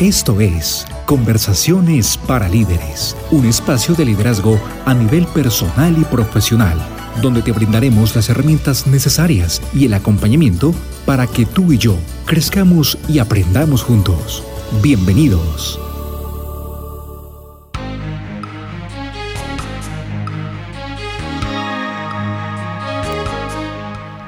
Esto es Conversaciones para Líderes, un espacio de liderazgo a nivel personal y profesional, donde te brindaremos las herramientas necesarias y el acompañamiento para que tú y yo crezcamos y aprendamos juntos. Bienvenidos.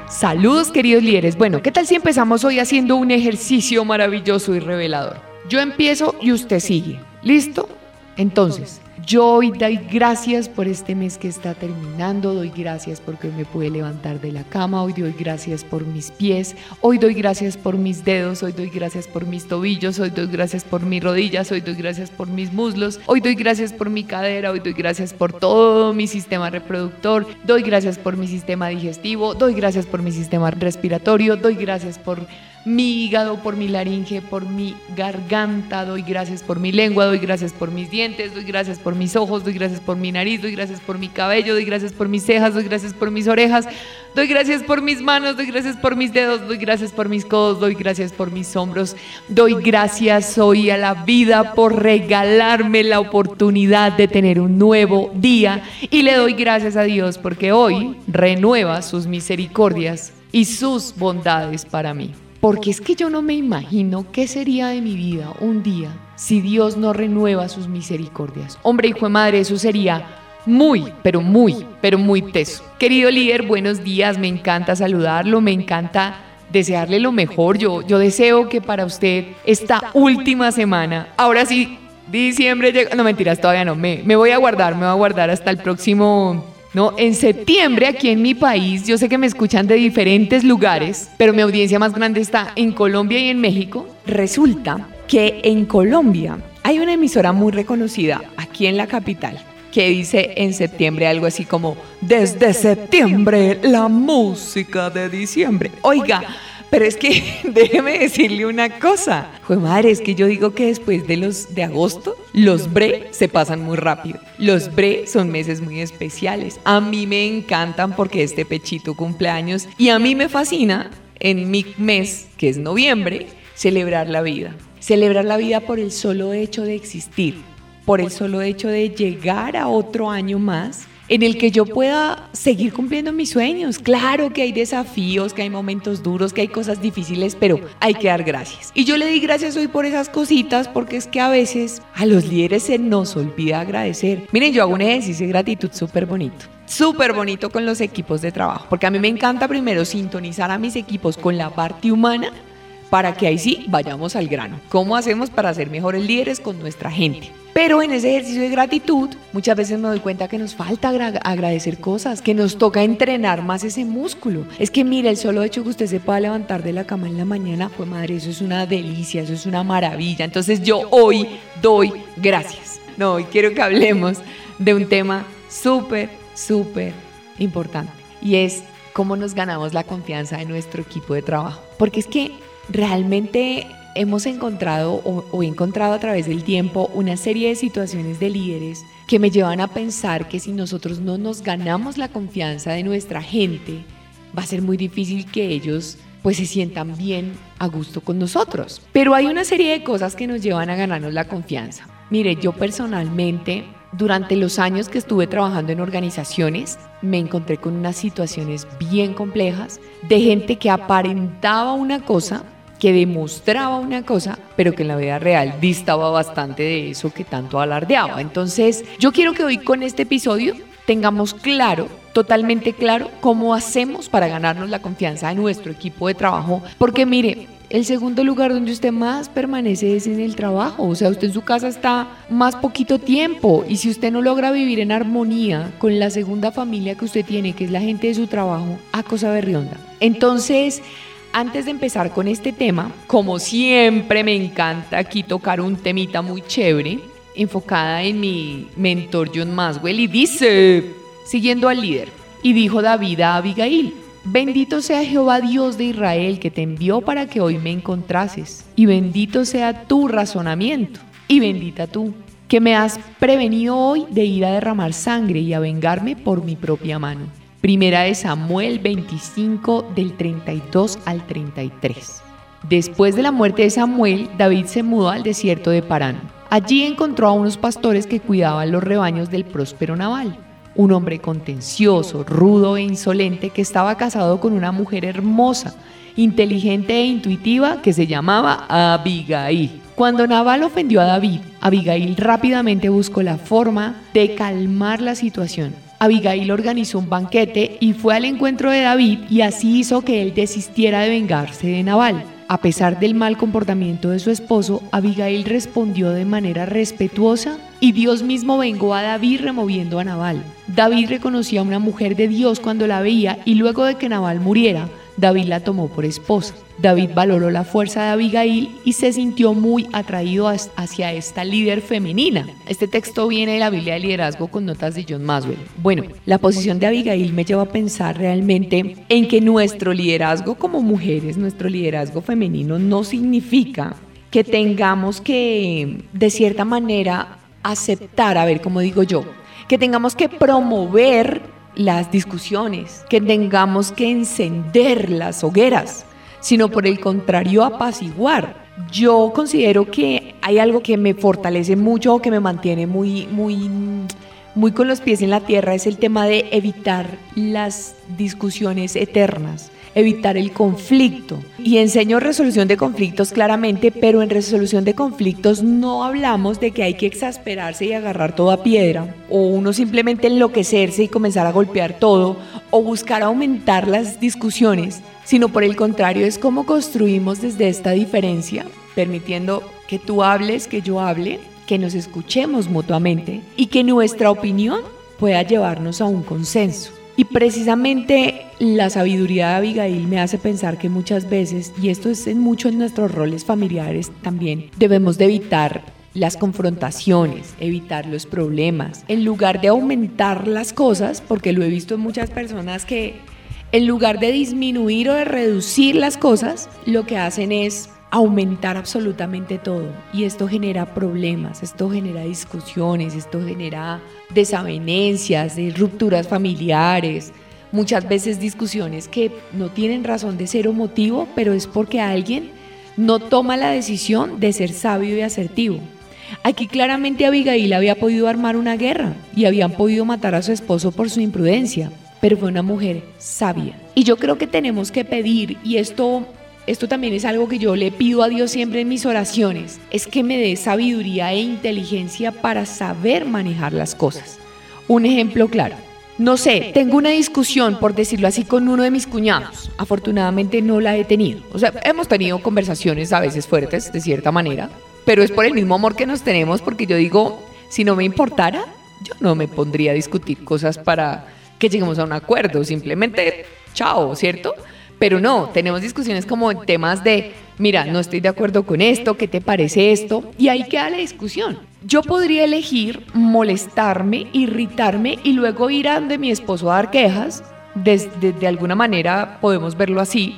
Saludos queridos líderes. Bueno, ¿qué tal si empezamos hoy haciendo un ejercicio maravilloso y revelador? Yo empiezo y usted sigue. ¿Listo? Entonces, yo hoy doy gracias por este mes que está terminando, doy gracias porque me pude levantar de la cama, hoy doy gracias por mis pies, hoy doy gracias por mis dedos, hoy doy gracias por mis tobillos, hoy doy gracias por mis rodillas, hoy doy gracias por mis muslos, hoy doy gracias por mi cadera, hoy doy gracias por todo mi sistema reproductor, doy gracias por mi sistema digestivo, doy gracias por mi sistema respiratorio, doy gracias por mi hígado, por mi laringe, por mi garganta, doy gracias por mi lengua, doy gracias por mis dientes, doy gracias por mis ojos, doy gracias por mi nariz, doy gracias por mi cabello, doy gracias por mis cejas, doy gracias por mis orejas, doy gracias por mis manos, doy gracias por mis dedos, doy gracias por mis codos, doy gracias por mis hombros, doy gracias hoy a la vida por regalarme la oportunidad de tener un nuevo día y le doy gracias a Dios porque hoy renueva sus misericordias y sus bondades para mí. Porque es que yo no me imagino qué sería de mi vida un día si Dios no renueva sus misericordias. Hombre, hijo de madre, eso sería muy, pero muy, pero muy teso. Querido líder, buenos días, me encanta saludarlo, me encanta desearle lo mejor. Yo, yo deseo que para usted esta última semana, ahora sí, diciembre llega, no mentiras, todavía no, me, me voy a guardar, me voy a guardar hasta el próximo ¿no? En septiembre, aquí en mi país, yo sé que me escuchan de diferentes lugares, pero mi audiencia más grande está en Colombia y en México. Resulta que en Colombia hay una emisora muy reconocida aquí en la capital que dice en septiembre algo así como, desde septiembre la música de diciembre. Oiga, pero es que déjeme decirle una cosa. Jue madre, es que yo digo que después de los de agosto, los bre se pasan muy rápido. Los bre son meses muy especiales. A mí me encantan porque este pechito cumpleaños y a mí me fascina en mi mes, que es noviembre, celebrar la vida. Celebrar la vida por el solo hecho de existir, por el solo hecho de llegar a otro año más en el que yo pueda seguir cumpliendo mis sueños. Claro que hay desafíos, que hay momentos duros, que hay cosas difíciles, pero hay que dar gracias. Y yo le di gracias hoy por esas cositas porque es que a veces a los líderes se nos olvida agradecer. Miren, yo hago un ejercicio de gratitud súper bonito. Súper bonito con los equipos de trabajo, porque a mí me encanta primero sintonizar a mis equipos con la parte humana para que ahí sí vayamos al grano. ¿Cómo hacemos para ser mejores líderes con nuestra gente? Pero en ese ejercicio de gratitud, muchas veces me doy cuenta que nos falta agradecer cosas, que nos toca entrenar más ese músculo. Es que mire, el solo hecho que usted se pueda levantar de la cama en la mañana, pues madre, eso es una delicia, eso es una maravilla. Entonces yo hoy doy gracias. No, hoy quiero que hablemos de un tema súper, súper importante. Y es cómo nos ganamos la confianza de nuestro equipo de trabajo. Porque es que realmente hemos encontrado o, he encontrado a través del tiempo una serie de situaciones de líderes que me llevan a pensar que si nosotros no nos ganamos la confianza de nuestra gente, va a ser muy difícil que ellos pues se sientan bien a gusto con nosotros. Pero hay una serie de cosas que nos llevan a ganarnos la confianza. Mire, yo personalmente, durante los años que estuve trabajando en organizaciones, me encontré con unas situaciones bien complejas de gente que aparentaba una cosa que demostraba una cosa, pero que en la vida real distaba bastante de eso que tanto alardeaba. Entonces, yo quiero que hoy con este episodio tengamos claro, totalmente claro, cómo hacemos para ganarnos la confianza de nuestro equipo de trabajo. Porque mire, el segundo lugar donde usted más permanece es en el trabajo. O sea, usted en su casa está más poquito tiempo. Y si usted no logra vivir en armonía con la segunda familia que usted tiene, que es la gente de su trabajo, a cosa berrionda. Entonces, antes de empezar con este tema, como siempre me encanta aquí tocar un temita muy chévere, enfocada en mi mentor John Maswell y dice, siguiendo al líder, y dijo David a Abigail, bendito sea Jehová Dios de Israel que te envió para que hoy me encontrases, y bendito sea tu razonamiento, y bendita tú, que me has prevenido hoy de ir a derramar sangre y a vengarme por mi propia mano. Primera de Samuel 25 del 32 al 33. Después de la muerte de Samuel, David se mudó al desierto de Parán. Allí encontró a unos pastores que cuidaban los rebaños del próspero Nabal, un hombre contencioso, rudo e insolente que estaba casado con una mujer hermosa, inteligente e intuitiva que se llamaba Abigail. Cuando Nabal ofendió a David, Abigail rápidamente buscó la forma de calmar la situación. Abigail organizó un banquete y fue al encuentro de David y así hizo que él desistiera de vengarse de Nabal. A pesar del mal comportamiento de su esposo, Abigail respondió de manera respetuosa y Dios mismo vengó a David removiendo a Nabal. David reconocía a una mujer de Dios cuando la veía y luego de que Nabal muriera, David la tomó por esposa. David valoró la fuerza de Abigail y se sintió muy atraído hacia esta líder femenina. Este texto viene de la Biblia de Liderazgo con notas de John Maswell. Bueno, la posición de Abigail me lleva a pensar realmente en que nuestro liderazgo como mujeres, nuestro liderazgo femenino no significa que tengamos que, de cierta manera, aceptar, a ver, como digo yo, que tengamos que promover las discusiones, que tengamos que encender las hogueras, sino por el contrario apaciguar. Yo considero que hay algo que me fortalece mucho o que me mantiene muy, muy, muy con los pies en la tierra, es el tema de evitar las discusiones eternas evitar el conflicto. Y enseño resolución de conflictos claramente, pero en resolución de conflictos no hablamos de que hay que exasperarse y agarrar toda piedra, o uno simplemente enloquecerse y comenzar a golpear todo, o buscar aumentar las discusiones, sino por el contrario es cómo construimos desde esta diferencia, permitiendo que tú hables, que yo hable, que nos escuchemos mutuamente y que nuestra opinión pueda llevarnos a un consenso. Y precisamente la sabiduría de Abigail me hace pensar que muchas veces, y esto es en muchos en nuestros roles familiares también, debemos de evitar las confrontaciones, evitar los problemas, en lugar de aumentar las cosas, porque lo he visto en muchas personas que en lugar de disminuir o de reducir las cosas, lo que hacen es aumentar absolutamente todo. Y esto genera problemas, esto genera discusiones, esto genera desavenencias, rupturas familiares, muchas veces discusiones que no tienen razón de ser o motivo, pero es porque alguien no toma la decisión de ser sabio y asertivo. Aquí claramente Abigail había podido armar una guerra y habían podido matar a su esposo por su imprudencia, pero fue una mujer sabia. Y yo creo que tenemos que pedir, y esto esto también es algo que yo le pido a Dios siempre en mis oraciones, es que me dé sabiduría e inteligencia para saber manejar las cosas. Un ejemplo claro. No sé, tengo una discusión, por decirlo así, con uno de mis cuñados. Afortunadamente no la he tenido. O sea, hemos tenido conversaciones a veces fuertes, de cierta manera, pero es por el mismo amor que nos tenemos, porque yo digo, si no me importara, yo no me pondría a discutir cosas para que lleguemos a un acuerdo. Simplemente, chao, ¿cierto? Pero no, tenemos discusiones como en temas de, mira, no estoy de acuerdo con esto, ¿qué te parece esto? Y ahí queda la discusión. Yo podría elegir molestarme, irritarme y luego ir a donde mi esposo a dar quejas. Desde, de alguna manera podemos verlo así.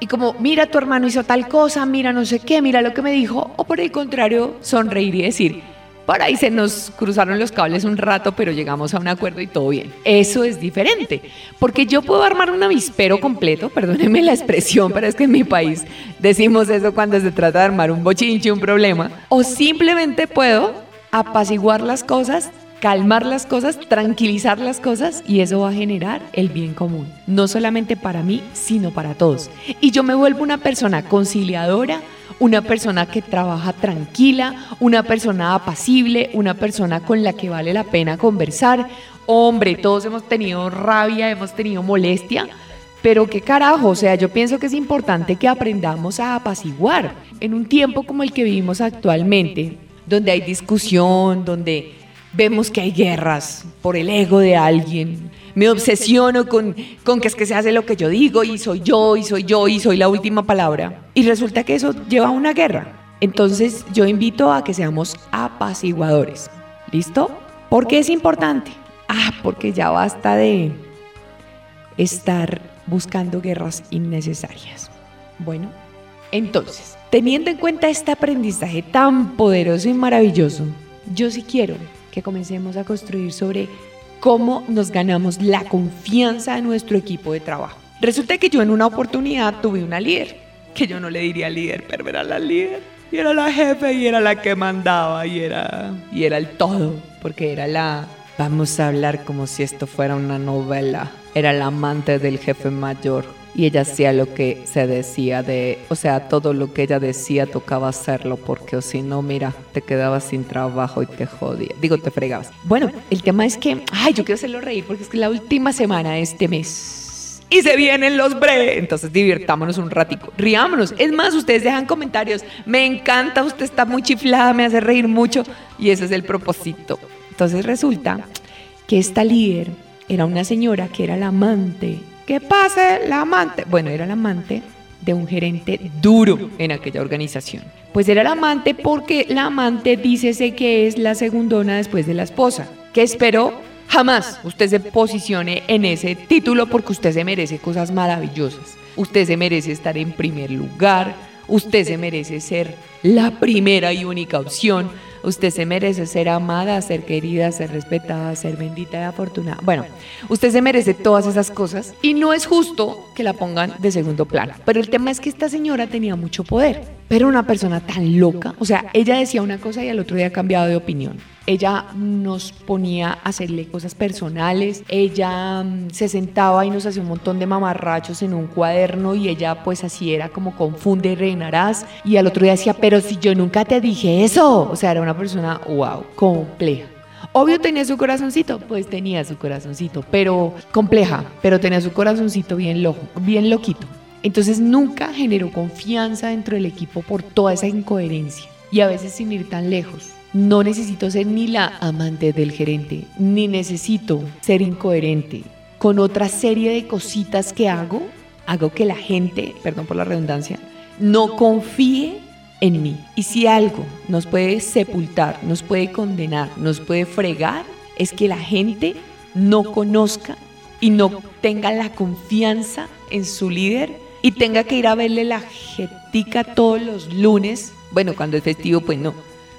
Y como, mira, tu hermano hizo tal cosa, mira no sé qué, mira lo que me dijo. O por el contrario, sonreír y decir, por ahí se nos cruzaron los cables un rato, pero llegamos a un acuerdo y todo bien. Eso es diferente, porque yo puedo armar un avispero completo, perdónenme la expresión, pero es que en mi país decimos eso cuando se trata de armar un bochinche, un problema, o simplemente puedo apaciguar las cosas calmar las cosas, tranquilizar las cosas y eso va a generar el bien común, no solamente para mí, sino para todos. Y yo me vuelvo una persona conciliadora, una persona que trabaja tranquila, una persona apacible, una persona con la que vale la pena conversar. Hombre, todos hemos tenido rabia, hemos tenido molestia, pero qué carajo, o sea, yo pienso que es importante que aprendamos a apaciguar en un tiempo como el que vivimos actualmente, donde hay discusión, donde vemos que hay guerras por el ego de alguien. Me obsesiono con, con que es que se hace lo que yo digo y soy yo y soy yo y soy la última palabra. Y resulta que eso lleva a una guerra. Entonces yo invito a que seamos apaciguadores. ¿Listo? ¿Por qué es importante? Ah, porque ya basta de estar buscando guerras innecesarias. Bueno, entonces, teniendo en cuenta este aprendizaje tan poderoso y maravilloso, yo sí quiero que comencemos a construir sobre cómo nos ganamos la confianza de nuestro equipo de trabajo. Resulta que yo en una oportunidad tuve una líder que yo no le diría líder, pero era la líder. Y era la jefe y era la que mandaba y era, y era el todo, porque era la... Vamos a hablar como si esto fuera una novela. Era la amante del jefe mayor y ella hacía lo que se decía de, o sea, todo lo que ella decía tocaba hacerlo porque o si no, mira, te quedabas sin trabajo y te jodía. Digo, te fregabas. Bueno, el tema es que, ay, yo quiero hacerlo reír porque es que la última semana de este mes y se vienen los bre. Entonces divirtámonos un ratico, riámonos. Es más, ustedes dejan comentarios. Me encanta, usted está muy chiflada, me hace reír mucho. Y ese es el propósito. Entonces resulta que esta líder era una señora que era la amante que pase la amante. Bueno, era la amante de un gerente duro en aquella organización. Pues era la amante porque la amante dícese que es la segundona después de la esposa. Que espero jamás usted se posicione en ese título porque usted se merece cosas maravillosas. Usted se merece estar en primer lugar. Usted se merece ser la primera y única opción. Usted se merece ser amada, ser querida, ser respetada, ser bendita y afortunada. Bueno, usted se merece todas esas cosas y no es justo que la pongan de segundo plano. Pero el tema es que esta señora tenía mucho poder, pero una persona tan loca, o sea, ella decía una cosa y al otro día ha cambiado de opinión ella nos ponía a hacerle cosas personales, ella mm, se sentaba y nos hacía un montón de mamarrachos en un cuaderno y ella pues así era como confunde y reinarás y al otro día decía, pero si yo nunca te dije eso, o sea, era una persona, wow, compleja. Obvio tenía su corazoncito, pues tenía su corazoncito, pero compleja, pero tenía su corazoncito bien loco, bien loquito. Entonces nunca generó confianza dentro del equipo por toda esa incoherencia y a veces sin ir tan lejos. No necesito ser ni la amante del gerente, ni necesito ser incoherente. Con otra serie de cositas que hago, hago que la gente, perdón por la redundancia, no confíe en mí. Y si algo nos puede sepultar, nos puede condenar, nos puede fregar, es que la gente no conozca y no tenga la confianza en su líder y tenga que ir a verle la jetica todos los lunes. Bueno, cuando es festivo, pues no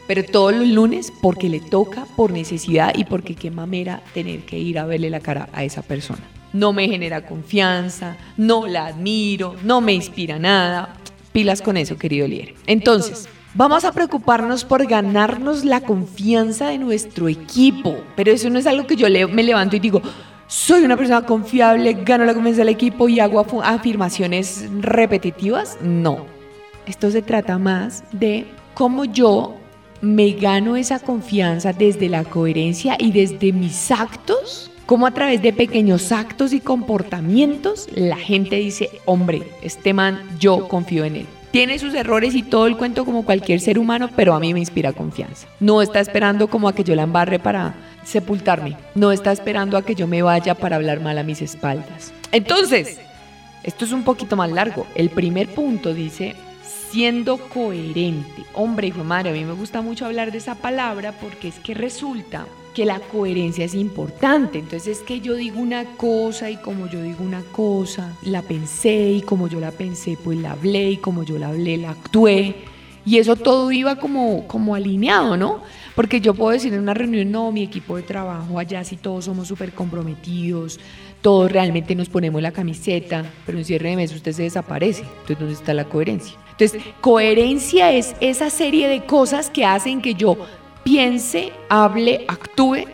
pero todos los lunes porque le toca, por necesidad y porque qué mamera tener que ir a verle la cara a esa persona. No me genera confianza, no la admiro, no me inspira nada. Pilas con eso, querido líder. Entonces, vamos a preocuparnos por ganarnos la confianza de nuestro equipo, pero eso no es algo que yo me levanto y digo, soy una persona confiable, gano la confianza del equipo y hago afirmaciones repetitivas. No, esto se trata más de cómo yo me gano esa confianza desde la coherencia y desde mis actos, como a través de pequeños actos y comportamientos la gente dice, hombre, este man, yo confío en él. Tiene sus errores y todo el cuento como cualquier ser humano, pero a mí me inspira confianza. No está esperando como a que yo la embarre para sepultarme. No está esperando a que yo me vaya para hablar mal a mis espaldas. Entonces, esto es un poquito más largo. El primer punto dice, siendo coherente. Hombre, hijo de madre, a mí me gusta mucho hablar de esa palabra porque es que resulta que la coherencia es importante. Entonces es que yo digo una cosa y como yo digo una cosa, la pensé y como yo la pensé, pues la hablé y como yo la hablé, la actué. Y eso todo iba como, como alineado, ¿no? Porque yo puedo decir en una reunión, no, mi equipo de trabajo allá sí todos somos súper comprometidos, todos realmente nos ponemos la camiseta, pero en cierre de mes usted se desaparece. Entonces, ¿dónde está la coherencia? Entonces, coherencia es esa serie de cosas que hacen que yo piense, hable, actúe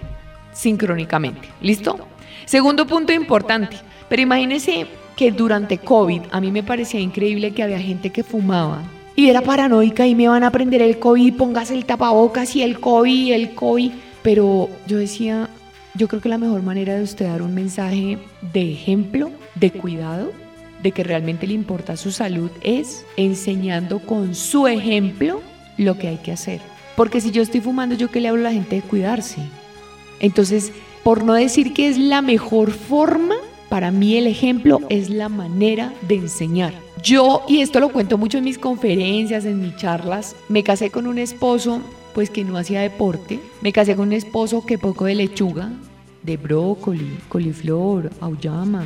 sincrónicamente. ¿Listo? Segundo punto importante, pero imagínense que durante COVID a mí me parecía increíble que había gente que fumaba y era paranoica y me van a prender el COVID, póngase el tapabocas y el COVID, el COVID. Pero yo decía, yo creo que la mejor manera de usted dar un mensaje de ejemplo, de cuidado, de que realmente le importa su salud es enseñando con su ejemplo lo que hay que hacer. Porque si yo estoy fumando, yo que le hablo a la gente de cuidarse. Entonces, por no decir que es la mejor forma, para mí el ejemplo es la manera de enseñar. Yo, y esto lo cuento mucho en mis conferencias, en mis charlas, me casé con un esposo pues que no hacía deporte. Me casé con un esposo que poco de lechuga, de brócoli, coliflor, auyama,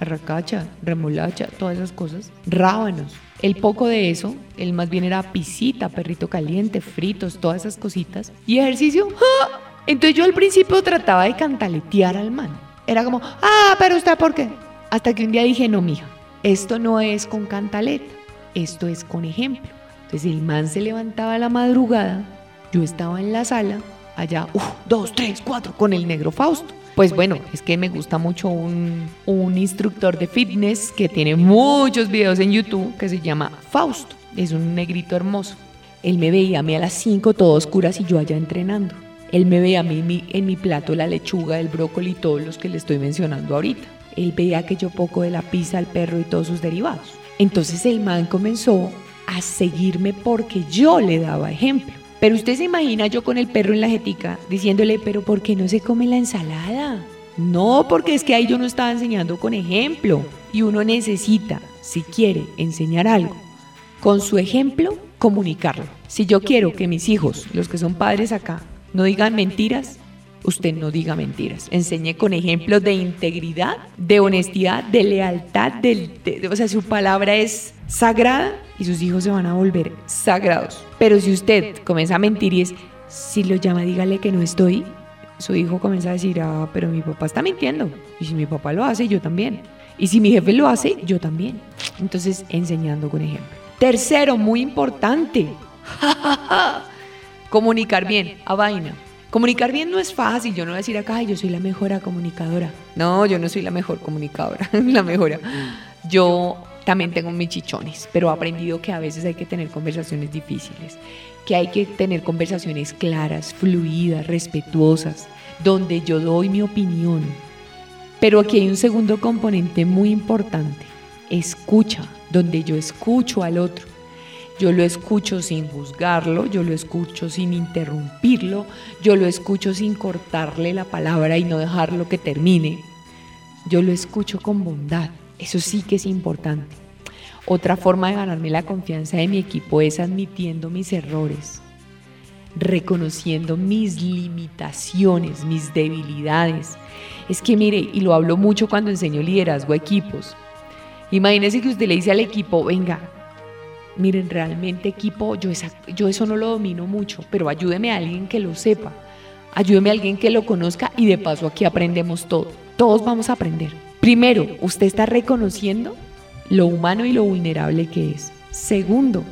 arracacha, remolacha, todas esas cosas, rábanos. El poco de eso, él más bien era pisita, perrito caliente, fritos, todas esas cositas. Y ejercicio, ¡ah! entonces yo al principio trataba de cantaletear al man. Era como, ah, pero usted, ¿por qué? Hasta que un día dije, no, mija, esto no es con cantaleta. esto es con ejemplo. Entonces el man se levantaba a la madrugada, yo estaba en la sala, allá, dos, tres, cuatro, con el negro Fausto. Pues bueno, es que me gusta mucho un, instructor de fitness que tiene muchos videos en YouTube que se llama Fausto. Es un negrito hermoso. Él me veía a mí a las 5 todo oscuras y yo allá entrenando. Él me veía a mí en mi plato la lechuga, el brócoli y todos los que le estoy mencionando ahorita. Él veía que yo poco de la pizza, el perro y todos sus derivados. Entonces el man comenzó a seguirme porque yo le daba ejemplo. Pero usted se imagina yo con el perro en la jetica diciéndole, pero ¿por qué no se come la ensalada? No, porque es que ahí yo no estaba enseñando con ejemplo. Y uno necesita, si quiere enseñar algo, con su ejemplo, comunicarlo. Si yo quiero que mis hijos, los que son padres acá, no digan mentiras, usted no diga mentiras. Enseñe con ejemplos de integridad, de honestidad, de lealtad, de, o sea, su palabra es sagrada y sus hijos se van a volver sagrados. Pero si usted comienza a mentir y es, si lo llama, dígale que no estoy, su hijo comienza a decir, ah, pero mi papá está mintiendo. Y si mi papá lo hace, yo también. Y si mi jefe lo hace, yo también. Entonces, enseñando con ejemplo. Tercero, muy importante. Comunicar bien, a vaina. Comunicar bien no es fácil, yo no voy a decir acá, yo soy la mejor comunicadora. No, yo no soy la mejor comunicadora, la mejor. Yo también tengo mis chichones, pero he aprendido que a veces hay que tener conversaciones difíciles, que hay que tener conversaciones claras, fluidas, respetuosas, donde yo doy mi opinión. Pero aquí hay un segundo componente muy importante, escucha, donde yo escucho al otro yo lo escucho sin juzgarlo, yo lo escucho sin interrumpirlo, yo lo escucho sin cortarle la palabra y no dejarlo que termine. Yo lo escucho con bondad. Eso sí que es importante. Otra forma de ganarme la confianza de mi equipo es admitiendo mis errores, reconociendo mis limitaciones, mis debilidades. Es que mire, y lo hablo mucho cuando enseño liderazgo a equipos. Imagínese que usted le dice al equipo, venga, miren, realmente equipo, yo, yo eso no lo domino mucho, pero ayúdeme a alguien que lo sepa, ayúdeme a alguien que lo conozca y de paso aquí aprendemos todo. Todos vamos a aprender. Primero, usted está reconociendo lo humano y lo vulnerable que es. Segundo,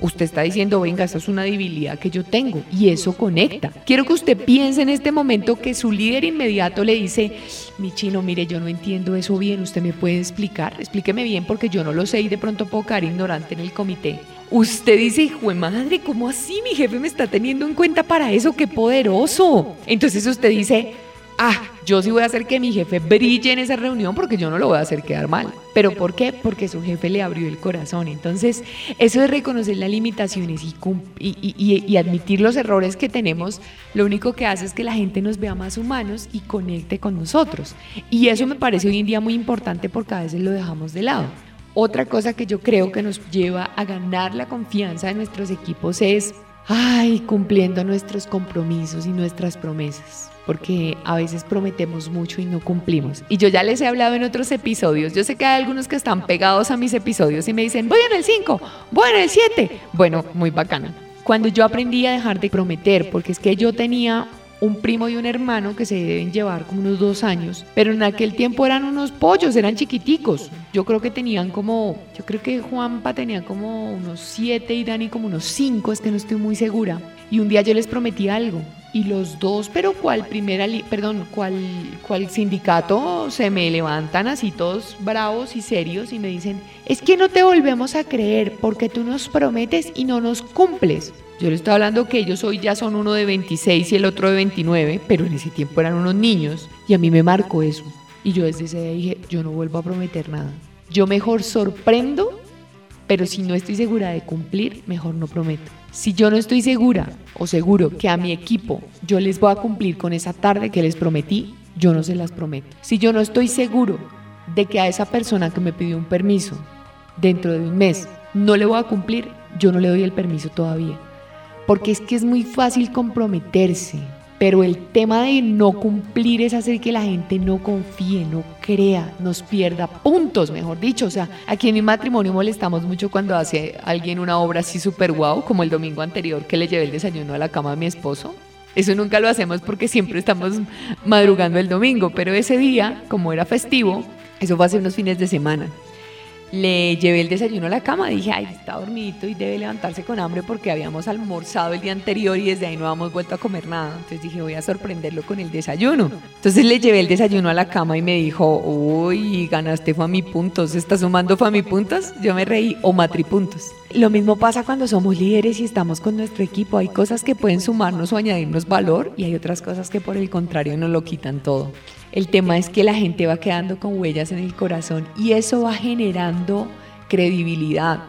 usted está diciendo, venga, esa es una debilidad que yo tengo y eso conecta. Quiero que usted piense en este momento que su líder inmediato le dice, mi chino, mire, yo no entiendo eso bien, usted me puede explicar, explíqueme bien porque yo no lo sé y de pronto puedo quedar ignorante en el comité. Usted dice, hijo de madre, ¿cómo así mi jefe me está teniendo en cuenta para eso? ¡Qué poderoso! Entonces usted dice, ah, yo sí voy a hacer que mi jefe brille en esa reunión porque yo no lo voy a hacer quedar mal. ¿Pero por qué? Porque su jefe le abrió el corazón. Entonces, eso de reconocer las limitaciones y, y, admitir los errores que tenemos, lo único que hace es que la gente nos vea más humanos y conecte con nosotros. Y eso me parece hoy en día muy importante porque a veces lo dejamos de lado. Otra cosa que yo creo que nos lleva a ganar la confianza de nuestros equipos es, ay, cumpliendo nuestros compromisos y nuestras promesas porque a veces prometemos mucho y no cumplimos. Y yo ya les he hablado en otros episodios, yo sé que hay algunos que están pegados a mis episodios y me dicen, voy en el 5, voy en el 7. Bueno, muy bacana. Cuando yo aprendí a dejar de prometer, porque es que yo tenía un primo y un hermano que se deben llevar como unos dos años, pero en aquel tiempo eran unos pollos, eran chiquiticos. Yo creo que tenían como, yo creo que Juanpa tenía como unos siete y Dani como unos cinco, es que no estoy muy segura. Y un día yo les prometí algo y los dos, pero cual primera, perdón, cual, cual sindicato se me levantan así todos bravos y serios y me dicen, es que no te volvemos a creer porque tú nos prometes y no nos cumples. Yo le estoy hablando que ellos hoy ya son uno de 26 y el otro de 29, pero en ese tiempo eran unos niños y a mí me marcó eso. Y yo desde ese día dije, yo no vuelvo a prometer nada. Yo mejor sorprendo, pero si no estoy segura de cumplir, mejor no prometo. Si yo no estoy segura o seguro que a mi equipo yo les voy a cumplir con esa tarde que les prometí, yo no se las prometo. Si yo no estoy seguro de que a esa persona que me pidió un permiso dentro de un mes no le voy a cumplir, yo no le doy el permiso todavía porque es que es muy fácil comprometerse, pero el tema de no cumplir es hacer que la gente no confíe, no crea, nos pierda puntos, mejor dicho. O sea, aquí en mi matrimonio molestamos mucho cuando hace alguien una obra así súper guau, como el domingo anterior que le llevé el desayuno a la cama a mi esposo. Eso nunca lo hacemos porque siempre estamos madrugando el domingo, pero ese día, como era festivo, eso fue hace unos fines de semana. Le llevé el desayuno a la cama, dije, ay, está dormidito y debe levantarse con hambre porque habíamos almorzado el día anterior y desde ahí no habíamos vuelto a comer nada. Entonces dije, voy a sorprenderlo con el desayuno. Entonces le llevé el desayuno a la cama y me dijo, uy, ganaste Fami puntos, ¿estás sumando Fami puntos? Yo me reí, o matripuntos. Lo mismo pasa cuando somos líderes y estamos con nuestro equipo. Hay cosas que pueden sumarnos o añadirnos valor y hay otras cosas que por el contrario nos lo quitan todo. El tema es que la gente va quedando con huellas en el corazón y eso va generando credibilidad.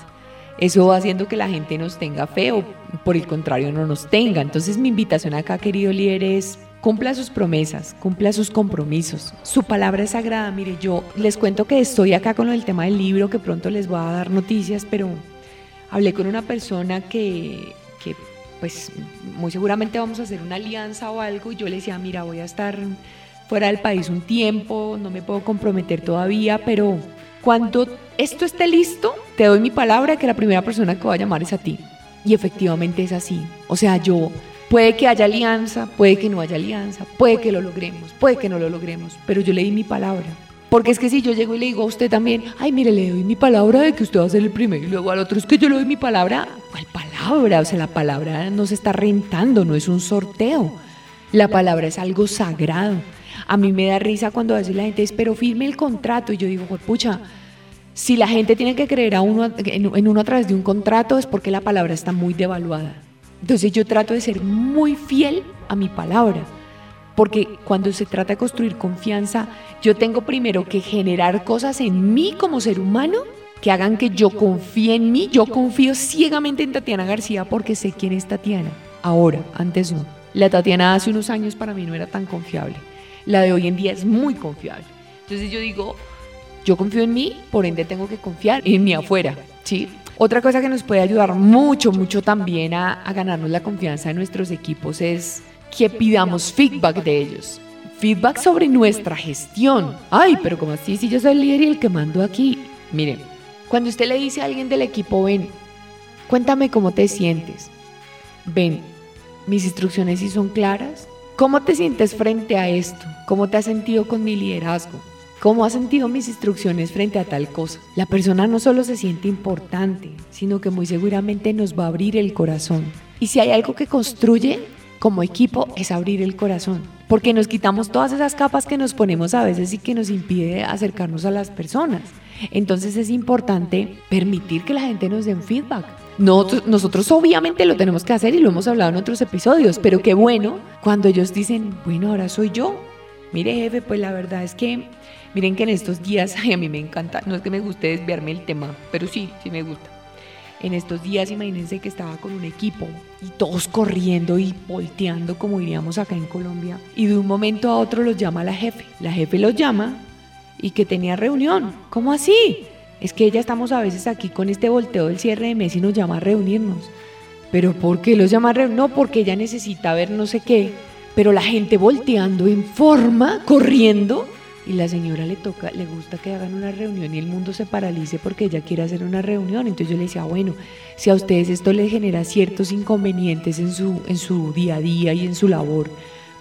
Eso va haciendo que la gente nos tenga fe o por el contrario no nos tenga. Entonces mi invitación acá, querido líder, es cumpla sus promesas, cumpla sus compromisos. Su palabra es sagrada. Mire, yo les cuento que estoy acá con el tema del libro, que pronto les voy a dar noticias, pero hablé con una persona que, que pues muy seguramente vamos a hacer una alianza o algo y yo le decía, mira, voy a estar fuera del país un tiempo, no me puedo comprometer todavía, pero cuando esto esté listo, te doy mi palabra que la primera persona que va a llamar es a ti. Y efectivamente es así. O sea, yo puede que haya alianza, puede que no haya alianza, puede que lo logremos, puede que no lo logremos, pero yo le di mi palabra. Porque es que si yo llego y le digo a usted también, ay, mire, le doy mi palabra de que usted va a ser el primero, y luego al otro es que yo le doy mi palabra, ¿cuál palabra? O sea, la palabra no se está rentando, no es un sorteo. La palabra es algo sagrado. A mí me da risa cuando a veces la gente dice, pero firme el contrato. Y yo digo, pucha, si la gente tiene que creer a uno, en uno a través de un contrato es porque la palabra está muy devaluada. Entonces yo trato de ser muy fiel a mi palabra. Porque cuando se trata de construir confianza, yo tengo primero que generar cosas en mí como ser humano que hagan que yo confíe en mí. Yo confío ciegamente en Tatiana García porque sé quién es Tatiana. Ahora, antes no. La Tatiana hace unos años para mí no era tan confiable la de hoy en día es muy confiable. Entonces yo digo, yo confío en mí, por ende tengo que confiar en mí afuera, ¿sí? Otra cosa que nos puede ayudar mucho, mucho también a, ganarnos la confianza de nuestros equipos es que pidamos feedback de ellos. Feedback sobre nuestra gestión. Ay, pero como así si yo soy el líder y el que mando aquí? Miren, cuando usted le dice a alguien del equipo, ven, cuéntame cómo te sientes. Ven, mis instrucciones sí son claras, ¿Cómo te sientes frente a esto? ¿Cómo te has sentido con mi liderazgo? ¿Cómo has sentido mis instrucciones frente a tal cosa? La persona no solo se siente importante, sino que muy seguramente nos va a abrir el corazón. Y si hay algo que construye como equipo es abrir el corazón, porque nos quitamos todas esas capas que nos ponemos a veces y que nos impide acercarnos a las personas. Entonces es importante permitir que la gente nos den feedback. Nosotros, obviamente lo tenemos que hacer y lo hemos hablado en otros episodios, pero qué bueno cuando ellos dicen, bueno, ahora soy yo. Mire, jefe, pues la verdad es que, miren que en estos días, a mí me encanta, no es que me guste desviarme el tema, pero sí, sí me gusta. En estos días, imagínense que estaba con un equipo y todos corriendo y volteando, como diríamos acá en Colombia, y de un momento a otro los llama la jefe. La jefe los llama y que tenía reunión. ¿Cómo así? Es que ya estamos a veces aquí con este volteo del cierre de mes y nos llama a reunirnos. ¿Pero por qué los llama a reunirnos? No, porque ella necesita ver no sé qué. Pero la gente volteando en forma, corriendo, y la señora le toca, le gusta que hagan una reunión y el mundo se paralice porque ella quiere hacer una reunión. Entonces yo le decía, bueno, si a ustedes esto les genera ciertos inconvenientes en su, en su día a día y en su labor,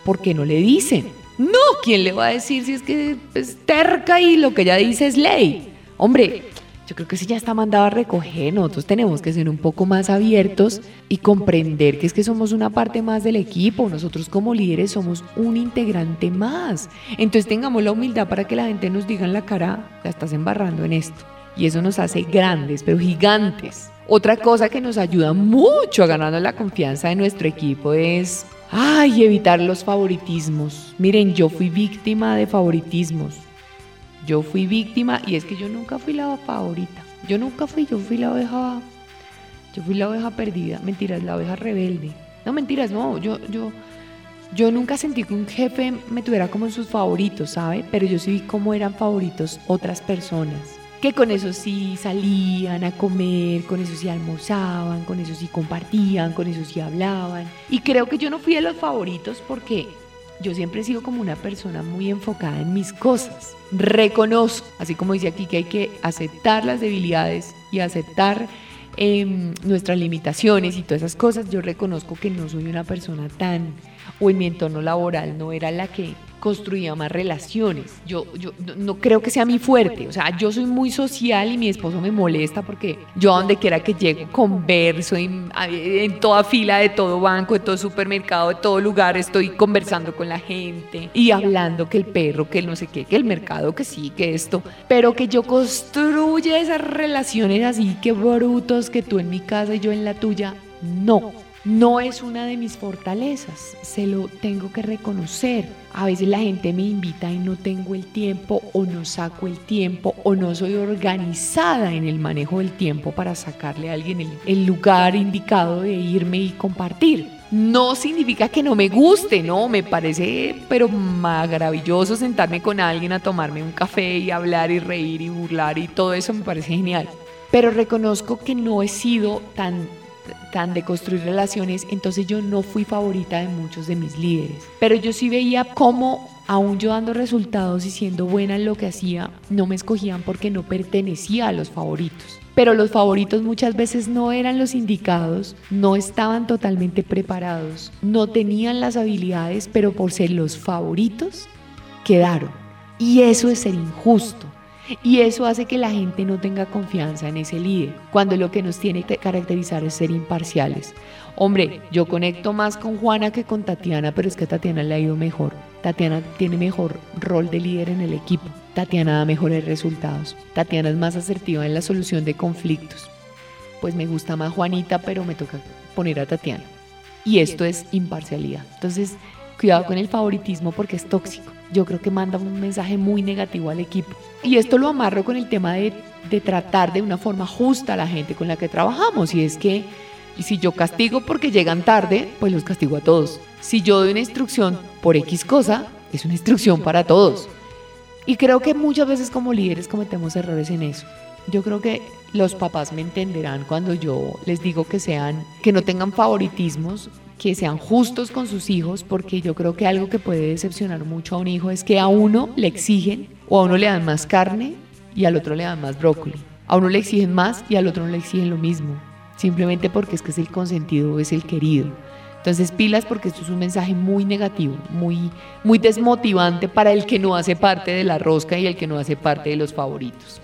¿por qué no le dicen? No, ¿quién le va a decir si es que es terca y lo que ella dice es ley? Hombre, yo creo que si ya está mandado a recoger, nosotros tenemos que ser un poco más abiertos y comprender que es que somos una parte más del equipo, nosotros como líderes somos un integrante más. Entonces tengamos la humildad para que la gente nos diga en la cara, la estás embarrando en esto. Y eso nos hace grandes, pero gigantes. Otra cosa que nos ayuda mucho a ganarnos la confianza de nuestro equipo es Ay, evitar los favoritismos. Miren, yo fui víctima de favoritismos. Yo fui víctima y es que yo nunca fui la favorita. Yo nunca fui, yo fui la oveja. Yo fui la oveja perdida. Mentiras, la oveja rebelde. No, mentiras, no. Yo, yo, yo nunca sentí que un jefe me tuviera como en sus favoritos, ¿sabe? Pero yo sí vi cómo eran favoritos otras personas que con eso sí salían a comer, con eso sí almorzaban, con eso sí compartían, con eso sí hablaban. Y creo que yo no fui de los favoritos porque yo siempre he sido como una persona muy enfocada en mis cosas. Reconozco, así como dice aquí, que hay que aceptar las debilidades y aceptar em, nuestras limitaciones y todas esas cosas. Yo reconozco que no soy una persona tan o en mi entorno laboral no era la que construía más relaciones. Yo, yo no creo que sea mi fuerte. O sea, yo soy muy social y mi esposo me molesta porque yo a donde quiera que llego converso en, en toda fila de todo banco, de todo supermercado, de todo lugar, estoy conversando con la gente y hablando que el perro, que el no sé qué, que el mercado, que sí, que esto. Pero que yo construya esas relaciones así, que brutos, que tú en mi casa y yo en la tuya, no no es una de mis fortalezas, se lo tengo que reconocer. A veces la gente me invita y no tengo el tiempo o no saco el tiempo o no soy organizada en el manejo del tiempo para sacarle a alguien el, lugar indicado de irme y compartir. No significa que no me guste, no, me parece pero maravilloso sentarme con alguien a tomarme un café y hablar y reír y burlar y todo eso me parece genial. Pero reconozco que no he sido tan tan de construir relaciones, entonces yo no fui favorita de muchos de mis líderes. Pero yo sí veía cómo, aún yo dando resultados y siendo buena en lo que hacía, no me escogían porque no pertenecía a los favoritos. Pero los favoritos muchas veces no eran los indicados, no estaban totalmente preparados, no tenían las habilidades, pero por ser los favoritos, quedaron. Y eso es ser injusto. Y eso hace que la gente no tenga confianza en ese líder, cuando lo que nos tiene que caracterizar es ser imparciales. Hombre, yo conecto más con Juana que con Tatiana, pero es que a Tatiana le ha ido mejor. Tatiana tiene mejor rol de líder en el equipo. Tatiana da mejores resultados. Tatiana es más asertiva en la solución de conflictos. Pues me gusta más Juanita, pero me toca poner a Tatiana. Y esto es imparcialidad. Entonces, cuidado con el favoritismo porque es tóxico yo creo que manda un mensaje muy negativo al equipo. Y esto lo amarro con el tema de, tratar de una forma justa a la gente con la que trabajamos. Y es que si yo castigo porque llegan tarde, pues los castigo a todos. Si yo doy una instrucción por X cosa, es una instrucción para todos. Y creo que muchas veces como líderes cometemos errores en eso. Yo creo que los papás me entenderán cuando yo les digo que sean, que no tengan favoritismos, que sean justos con sus hijos, porque yo creo que algo que puede decepcionar mucho a un hijo es que a uno le exigen o a uno le dan más carne y al otro le dan más brócoli. A uno le exigen más y al otro no le exigen lo mismo, simplemente porque es que es el consentido, es el querido. Entonces pilas porque esto es un mensaje muy negativo, muy, muy desmotivante para el que no hace parte de la rosca y el que no hace parte de los favoritos.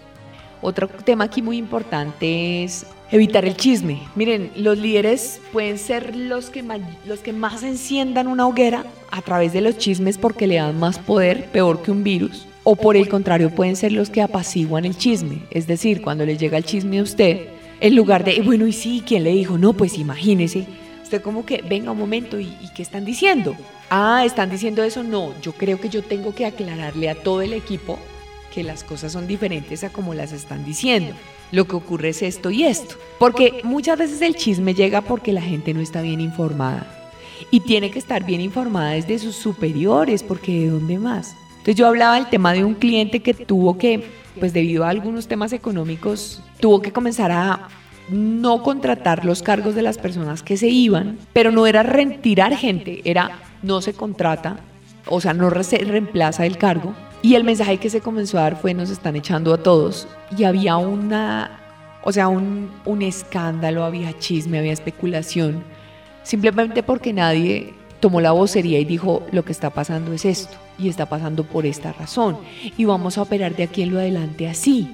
Otro tema aquí muy importante es evitar el chisme. Miren, los líderes pueden ser los que, los que más enciendan una hoguera a través de los chismes porque le dan más poder, peor que un virus. O por el contrario, pueden ser los que apaciguan el chisme. Es decir, cuando le llega el chisme a usted, en lugar de, bueno, ¿y sí? ¿Quién le dijo? No, pues imagínese. Usted como que, venga un momento, ¿y, ¿y qué están diciendo? Ah, ¿están diciendo eso? No, yo creo que yo tengo que aclararle a todo el equipo que las cosas son diferentes a como las están diciendo. Lo que ocurre es esto y esto. Porque muchas veces el chisme llega porque la gente no está bien informada. Y tiene que estar bien informada desde sus superiores, porque ¿de dónde más? Entonces yo hablaba del tema de un cliente que tuvo que, pues debido a algunos temas económicos, tuvo que comenzar a no contratar los cargos de las personas que se iban, pero no era retirar gente, era no se contrata, o sea, no se reemplaza el cargo, y el mensaje que se comenzó a dar fue nos están echando a todos y había una, o sea, un, un escándalo, había chisme, había especulación, simplemente porque nadie tomó la vocería y dijo lo que está pasando es esto y está pasando por esta razón y vamos a operar de aquí en lo adelante así.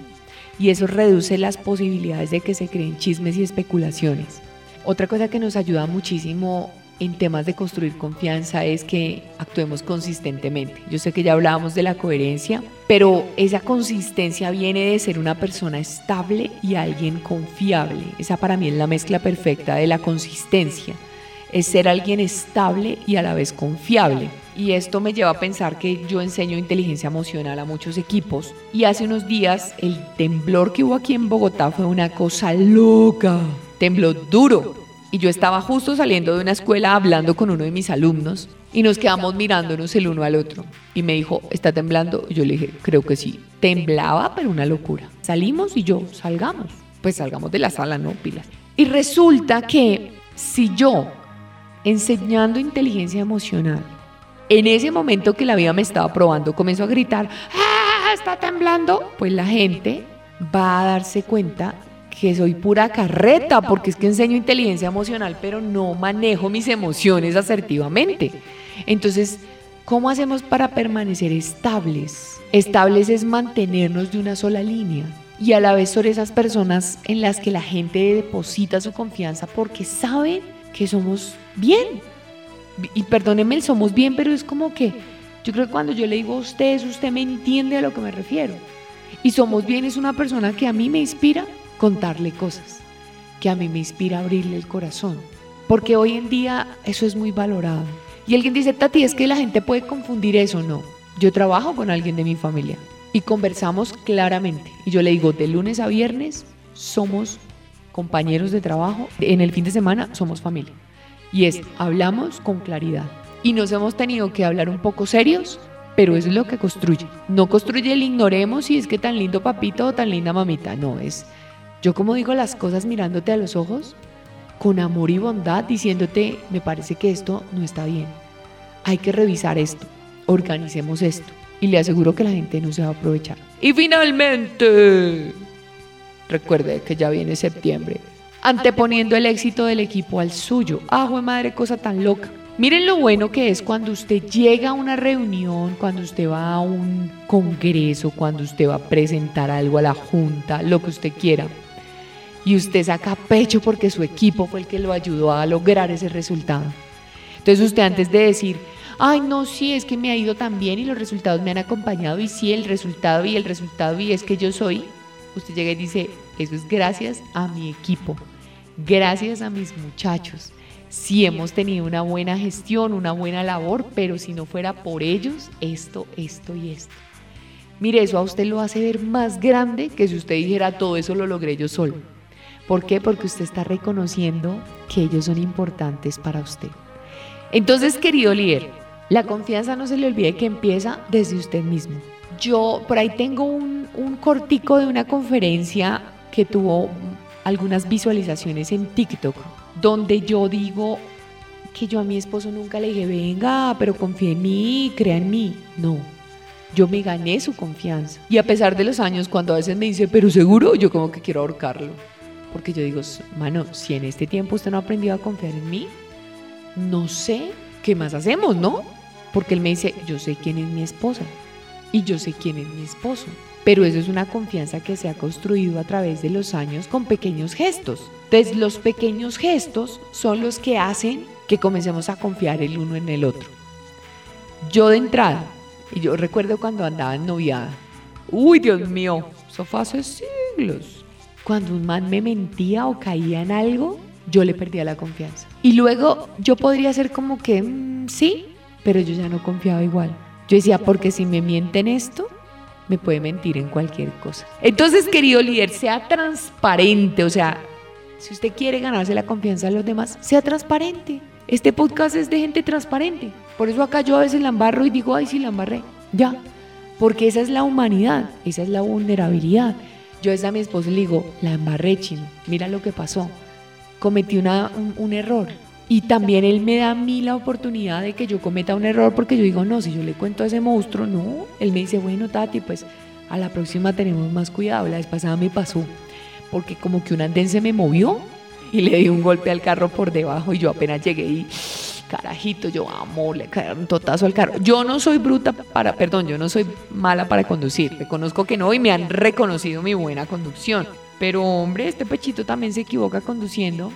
Y eso reduce las posibilidades de que se creen chismes y especulaciones. Otra cosa que nos ayuda muchísimo en temas de construir confianza es que actuemos consistentemente. Yo sé que ya hablábamos de la coherencia, pero esa consistencia viene de ser una persona estable y alguien confiable. Esa para mí es la mezcla perfecta de la consistencia. Es ser alguien estable y a la vez confiable. Y esto me lleva a pensar que yo enseño inteligencia emocional a muchos equipos y hace unos días el temblor que hubo aquí en Bogotá fue una cosa loca. Tembló duro, y yo estaba justo saliendo de una escuela hablando con uno de mis alumnos y nos quedamos mirándonos el uno al otro. Y me dijo, ¿está temblando? Y yo le dije, creo que sí. Temblaba, pero una locura. Salimos y yo, salgamos. Pues salgamos de la sala, no pilas. Y resulta que si yo, enseñando inteligencia emocional, en ese momento que la vida me estaba probando, comenzó a gritar, ¡Ah, está temblando, pues la gente va a darse cuenta que soy pura carreta, porque es que enseño inteligencia emocional, pero no manejo mis emociones asertivamente. Entonces, ¿cómo hacemos para permanecer estables? Estables es mantenernos de una sola línea y a la vez son esas personas en las que la gente deposita su confianza porque saben que somos bien. Y perdónenme somos bien, pero es como que yo creo que cuando yo le digo a ustedes, usted me entiende a lo que me refiero. Y somos bien es una persona que a mí me inspira contarle cosas, que a mí me inspira abrirle el corazón. Porque hoy en día eso es muy valorado. Y alguien dice, Tati, es que la gente puede confundir eso. No, yo trabajo con alguien de mi familia y conversamos claramente. Y yo le digo, de lunes a viernes somos compañeros de trabajo, en el fin de semana somos familia. Y es, hablamos con claridad. Y nos hemos tenido que hablar un poco serios, pero es lo que construye. No construye el ignoremos si es que tan lindo papito o tan linda mamita. No, es yo como digo las cosas mirándote a los ojos, con amor y bondad, diciéndote, me parece que esto no está bien. Hay que revisar esto, organicemos esto. Y le aseguro que la gente no se va a aprovechar. Y finalmente, recuerde que ya viene septiembre, anteponiendo el éxito del equipo al suyo. Ah, madre, cosa tan loca. Miren lo bueno que es cuando usted llega a una reunión, cuando usted va a un congreso, cuando usted va a presentar algo a la junta, lo que usted quiera. Y usted saca pecho porque su equipo fue el que lo ayudó a lograr ese resultado. Entonces usted antes de decir, ay no, sí, es que me ha ido tan bien y los resultados me han acompañado y sí, el resultado y el resultado y es que yo soy, usted llega y dice, eso es gracias a mi equipo, gracias a mis muchachos si hemos tenido una buena gestión, una buena labor, pero si no fuera por ellos, esto, esto y esto. Mire, eso a usted lo hace ver más grande que si usted dijera todo eso lo logré yo solo. ¿Por qué? Porque usted está reconociendo que ellos son importantes para usted. Entonces, querido líder, la confianza no se le olvide que empieza desde usted mismo. Yo por ahí tengo un, un cortico de una conferencia que tuvo algunas visualizaciones en TikTok donde yo digo que yo a mi esposo nunca le dije, venga, pero confíe en mí, crea en mí. No, yo me gané su confianza. Y a pesar de los años, cuando a veces me dice, pero seguro, yo como que quiero ahorcarlo. Porque yo digo, mano, si en este tiempo usted no ha aprendido a confiar en mí, no sé qué más hacemos, ¿no? Porque él me dice, yo sé quién es mi esposa y yo sé quién es mi esposo. Pero eso es una confianza que se ha construido a través de los años con pequeños gestos. Entonces los pequeños gestos son los que hacen que comencemos a confiar el uno en el otro. Yo de entrada, y yo recuerdo cuando andaba en noviada, uy Dios mío, eso fue hace siglos. Cuando un man me mentía o caía en algo, yo le perdía la confianza. Y luego yo podría ser como que, mm, sí, pero yo ya no confiaba igual. Yo decía, porque si me mienten esto, me puede mentir en cualquier cosa. Entonces, querido líder, sea transparente, o sea, si usted quiere ganarse la confianza de los demás, sea transparente. Este podcast es de gente transparente. Por eso acá yo a veces la embarro y digo, ay, sí, la embarré. Ya. Porque esa es la humanidad, esa es la vulnerabilidad. Yo a mi esposo le digo, la embarré, chino. Mira lo que pasó. Cometí una, un, un error y también él me da a mí la oportunidad de que yo cometa un error porque yo digo, no, si yo le cuento a ese monstruo, no. Él me dice, bueno, Tati, pues a la próxima tenemos más cuidado. La vez pasada me pasó porque como que un andén se me movió y le di un golpe al carro por debajo y yo apenas llegué y carajito, yo amo, le caí un totazo al carro. Yo no soy bruta para, perdón, yo no soy mala para conducir. Reconozco que no y me han reconocido mi buena conducción. Pero hombre, este pechito también se equivoca conduciendo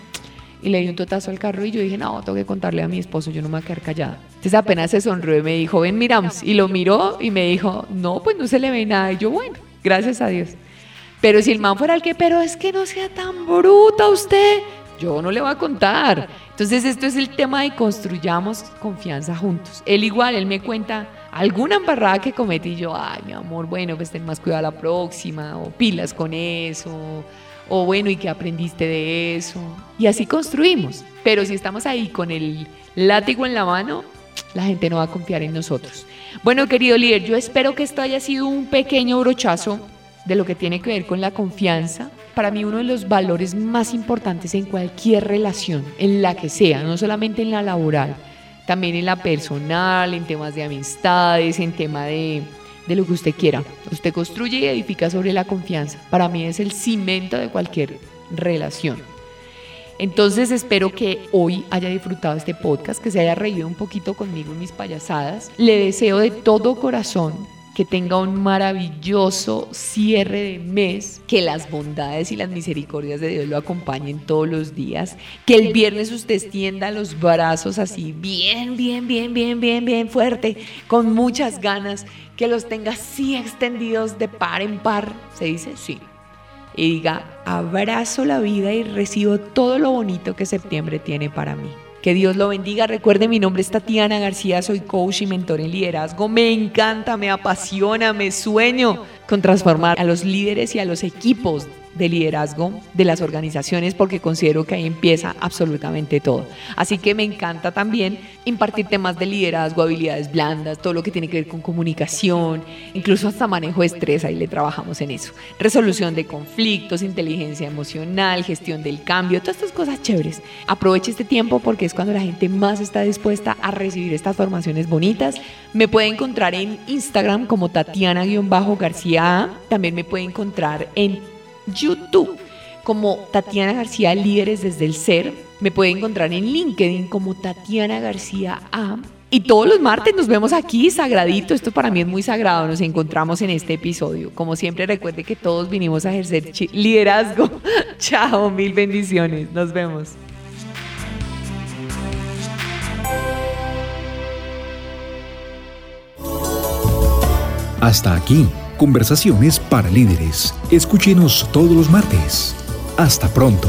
y le di un totazo al carro y yo dije, no, tengo que contarle a mi esposo, yo no me voy a quedar callada. Entonces apenas se sonrió y me dijo, ven, miramos. Y lo miró y me dijo, no, pues no se le ve nada. Y yo, bueno, gracias a Dios. Pero si el man fuera el que, pero es que no sea tan bruta usted, yo no le voy a contar. Entonces esto es el tema de construyamos confianza juntos. Él igual, él me cuenta alguna embarrada que cometí y yo, ay, mi amor, bueno, pues ten más cuidado la próxima, o pilas con eso o bueno, ¿y qué aprendiste de eso? Y así construimos. Pero si estamos ahí con el látigo en la mano, la gente no va a confiar en nosotros. Bueno, querido líder, yo espero que esto haya sido un pequeño brochazo de lo que tiene que ver con la confianza. Para mí uno de los valores más importantes en cualquier relación, en la que sea, no solamente en la laboral, también en la personal, en temas de amistades, en tema de de lo que usted quiera. Usted construye y edifica sobre la confianza. Para mí es el cimento de cualquier relación. Entonces espero que hoy haya disfrutado este podcast, que se haya reído un poquito conmigo en mis payasadas. Le deseo de todo corazón que tenga un maravilloso cierre de mes, que las bondades y las misericordias de Dios lo acompañen todos los días, que el viernes usted extienda los brazos así bien, bien, bien, bien, bien, bien fuerte, con muchas ganas, que los tenga así extendidos de par en par, se dice sí, y diga, abrazo la vida y recibo todo lo bonito que septiembre tiene para mí. Que Dios lo bendiga. Recuerde, mi nombre es Tatiana García, soy coach y mentor en liderazgo. Me encanta, me apasiona, me sueño con transformar a los líderes y a los equipos de liderazgo de las organizaciones porque considero que ahí empieza absolutamente todo. Así que me encanta también impartir temas de liderazgo, habilidades blandas, todo lo que tiene que ver con comunicación, incluso hasta manejo de estrés, ahí le trabajamos en eso. Resolución de conflictos, inteligencia emocional, gestión del cambio, todas estas cosas chéveres. Aproveche este tiempo porque es cuando la gente más está dispuesta a recibir estas formaciones bonitas. Me puede encontrar en Instagram como Tatiana-García. También me puede encontrar en YouTube como Tatiana García Líderes desde el Ser. Me puede encontrar en LinkedIn como Tatiana García A. Y todos los martes nos vemos aquí, sagradito. Esto para mí es muy sagrado. Nos encontramos en este episodio. Como siempre, recuerde que todos vinimos a ejercer liderazgo. Chao, mil bendiciones. Nos vemos. Hasta aquí Conversaciones para líderes. Escúchenos todos los martes. Hasta pronto.